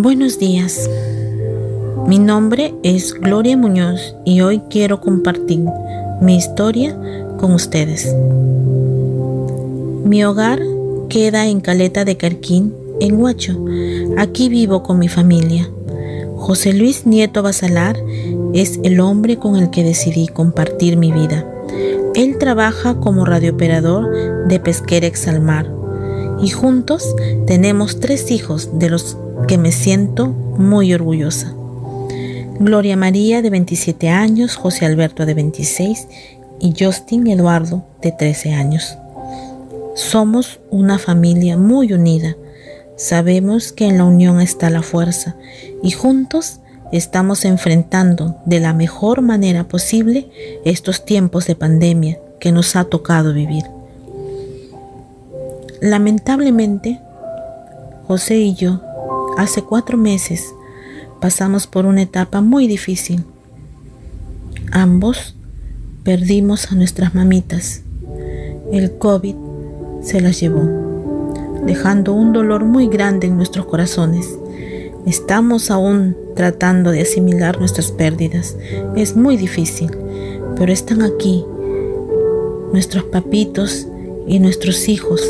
Buenos días. Mi nombre es Gloria Muñoz y hoy quiero compartir mi historia con ustedes. Mi hogar queda en Caleta de Carquín, en Huacho. Aquí vivo con mi familia. José Luis Nieto Basalar es el hombre con el que decidí compartir mi vida. Él trabaja como radiooperador de Pesquera Exalmar y juntos tenemos tres hijos de los que me siento muy orgullosa. Gloria María de 27 años, José Alberto de 26 y Justin Eduardo de 13 años. Somos una familia muy unida. Sabemos que en la unión está la fuerza y juntos estamos enfrentando de la mejor manera posible estos tiempos de pandemia que nos ha tocado vivir. Lamentablemente, José y yo, hace cuatro meses, pasamos por una etapa muy difícil. Ambos perdimos a nuestras mamitas. El COVID se las llevó, dejando un dolor muy grande en nuestros corazones. Estamos aún tratando de asimilar nuestras pérdidas. Es muy difícil, pero están aquí nuestros papitos y nuestros hijos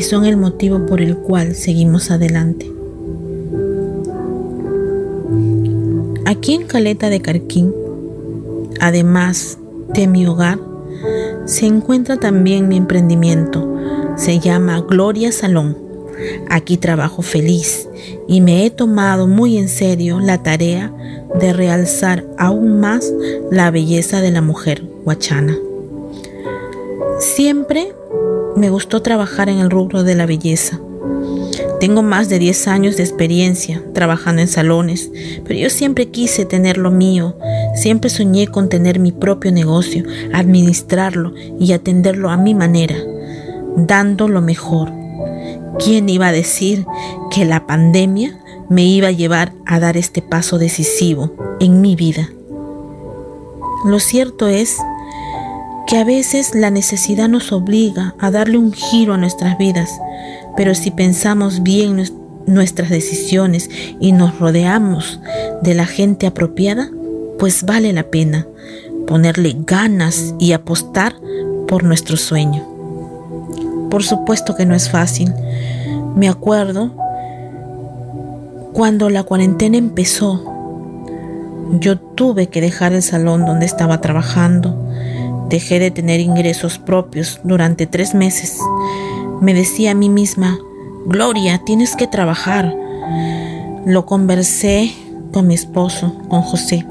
son el motivo por el cual seguimos adelante. Aquí en Caleta de Carquín, además de mi hogar, se encuentra también mi emprendimiento. Se llama Gloria Salón. Aquí trabajo feliz y me he tomado muy en serio la tarea de realzar aún más la belleza de la mujer huachana. Siempre me gustó trabajar en el rubro de la belleza. Tengo más de 10 años de experiencia trabajando en salones, pero yo siempre quise tener lo mío, siempre soñé con tener mi propio negocio, administrarlo y atenderlo a mi manera, dando lo mejor. ¿Quién iba a decir que la pandemia me iba a llevar a dar este paso decisivo en mi vida? Lo cierto es que a veces la necesidad nos obliga a darle un giro a nuestras vidas, pero si pensamos bien nuestras decisiones y nos rodeamos de la gente apropiada, pues vale la pena ponerle ganas y apostar por nuestro sueño. Por supuesto que no es fácil. Me acuerdo cuando la cuarentena empezó, yo tuve que dejar el salón donde estaba trabajando Dejé de tener ingresos propios durante tres meses. Me decía a mí misma, Gloria, tienes que trabajar. Lo conversé con mi esposo, con José,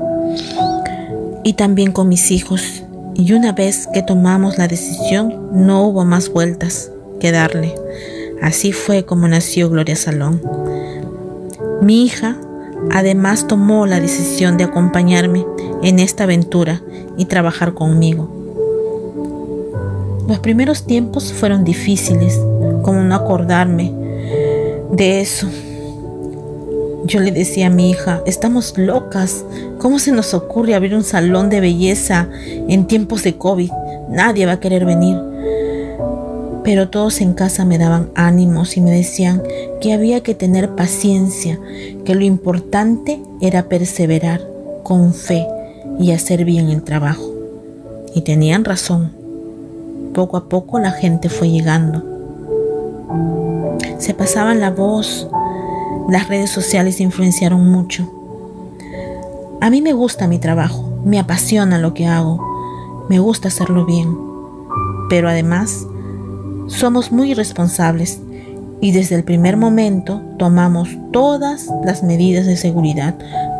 y también con mis hijos. Y una vez que tomamos la decisión, no hubo más vueltas que darle. Así fue como nació Gloria Salón. Mi hija además tomó la decisión de acompañarme en esta aventura y trabajar conmigo. Los primeros tiempos fueron difíciles, como no acordarme de eso. Yo le decía a mi hija, estamos locas, ¿cómo se nos ocurre abrir un salón de belleza en tiempos de COVID? Nadie va a querer venir. Pero todos en casa me daban ánimos y me decían que había que tener paciencia, que lo importante era perseverar con fe y hacer bien el trabajo. Y tenían razón poco a poco la gente fue llegando. Se pasaban la voz, las redes sociales influenciaron mucho. A mí me gusta mi trabajo, me apasiona lo que hago, me gusta hacerlo bien, pero además somos muy responsables y desde el primer momento tomamos todas las medidas de seguridad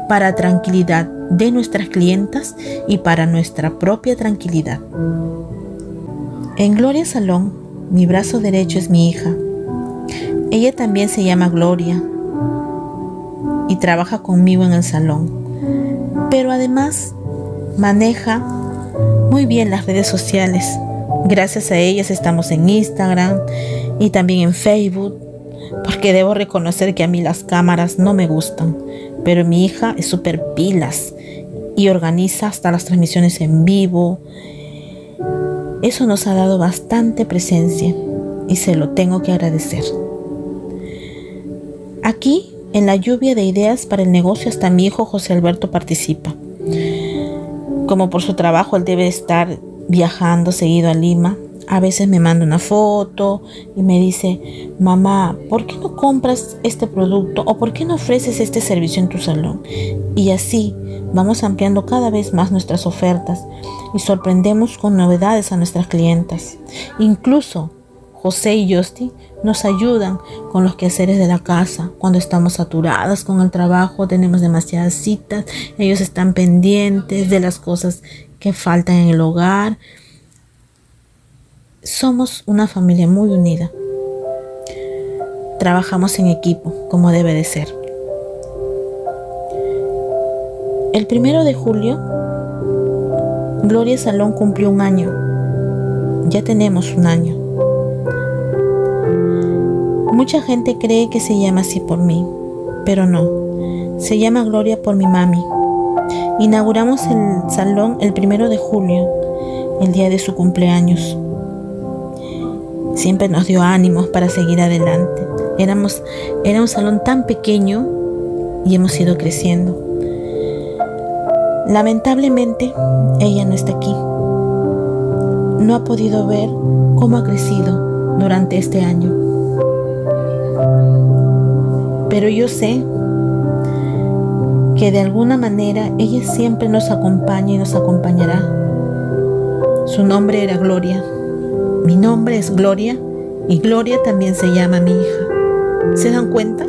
para tranquilidad de nuestras clientas y para nuestra propia tranquilidad. En Gloria Salón, mi brazo derecho es mi hija. Ella también se llama Gloria y trabaja conmigo en el salón. Pero además maneja muy bien las redes sociales. Gracias a ellas estamos en Instagram y también en Facebook, porque debo reconocer que a mí las cámaras no me gustan, pero mi hija es súper pilas y organiza hasta las transmisiones en vivo eso nos ha dado bastante presencia y se lo tengo que agradecer. Aquí en la lluvia de ideas para el negocio hasta mi hijo José Alberto participa. Como por su trabajo él debe estar viajando seguido a Lima, a veces me manda una foto y me dice, mamá, ¿por qué no compras este producto o por qué no ofreces este servicio en tu salón? Y así vamos ampliando cada vez más nuestras ofertas y sorprendemos con novedades a nuestras clientas. Incluso José y Justy nos ayudan con los quehaceres de la casa. Cuando estamos saturadas con el trabajo, tenemos demasiadas citas, ellos están pendientes de las cosas que faltan en el hogar somos una familia muy unida. Trabajamos en equipo, como debe de ser. El primero de julio, Gloria Salón cumplió un año. Ya tenemos un año. Mucha gente cree que se llama así por mí, pero no. Se llama Gloria por mi mami. Inauguramos el salón el primero de julio, el día de su cumpleaños. Siempre nos dio ánimos para seguir adelante. Éramos, era un salón tan pequeño y hemos ido creciendo. Lamentablemente, ella no está aquí. No ha podido ver cómo ha crecido durante este año. Pero yo sé que de alguna manera ella siempre nos acompaña y nos acompañará. Su nombre era Gloria. Mi nombre es Gloria y Gloria también se llama mi hija. ¿Se dan cuenta?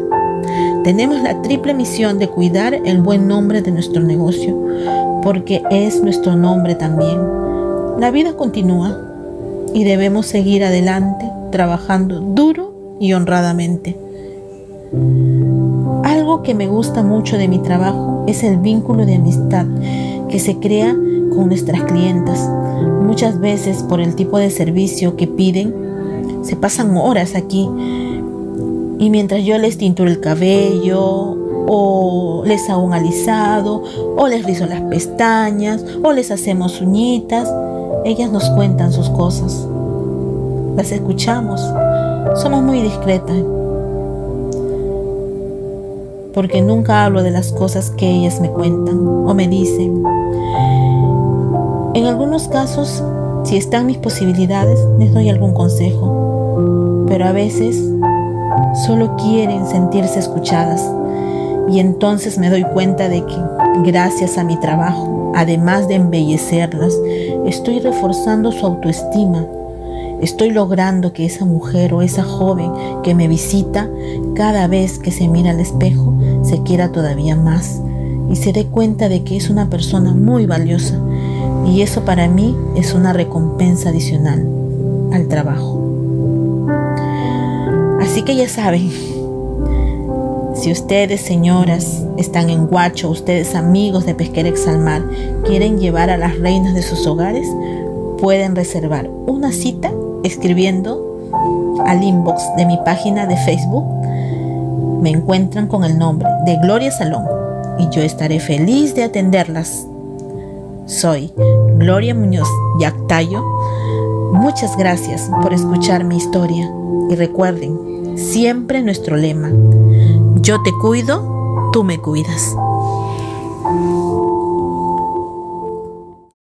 Tenemos la triple misión de cuidar el buen nombre de nuestro negocio, porque es nuestro nombre también. La vida continúa y debemos seguir adelante trabajando duro y honradamente. Algo que me gusta mucho de mi trabajo es el vínculo de amistad que se crea con nuestras clientas. Muchas veces por el tipo de servicio que piden, se pasan horas aquí. Y mientras yo les tinturo el cabello, o les hago un alisado, o les rizo las pestañas, o les hacemos uñitas, ellas nos cuentan sus cosas. Las escuchamos. Somos muy discretas. Porque nunca hablo de las cosas que ellas me cuentan o me dicen. En algunos casos, si están mis posibilidades, les doy algún consejo, pero a veces solo quieren sentirse escuchadas y entonces me doy cuenta de que gracias a mi trabajo, además de embellecerlas, estoy reforzando su autoestima. Estoy logrando que esa mujer o esa joven que me visita, cada vez que se mira al espejo, se quiera todavía más y se dé cuenta de que es una persona muy valiosa y eso para mí es una recompensa adicional al trabajo. Así que ya saben, si ustedes, señoras, están en Guacho, ustedes amigos de Pesquera Exalmar, quieren llevar a las reinas de sus hogares, pueden reservar una cita escribiendo al inbox de mi página de Facebook. Me encuentran con el nombre de Gloria Salón y yo estaré feliz de atenderlas soy Gloria Muñoz Yactayo. Muchas gracias por escuchar mi historia y recuerden siempre nuestro lema, yo te cuido, tú me cuidas.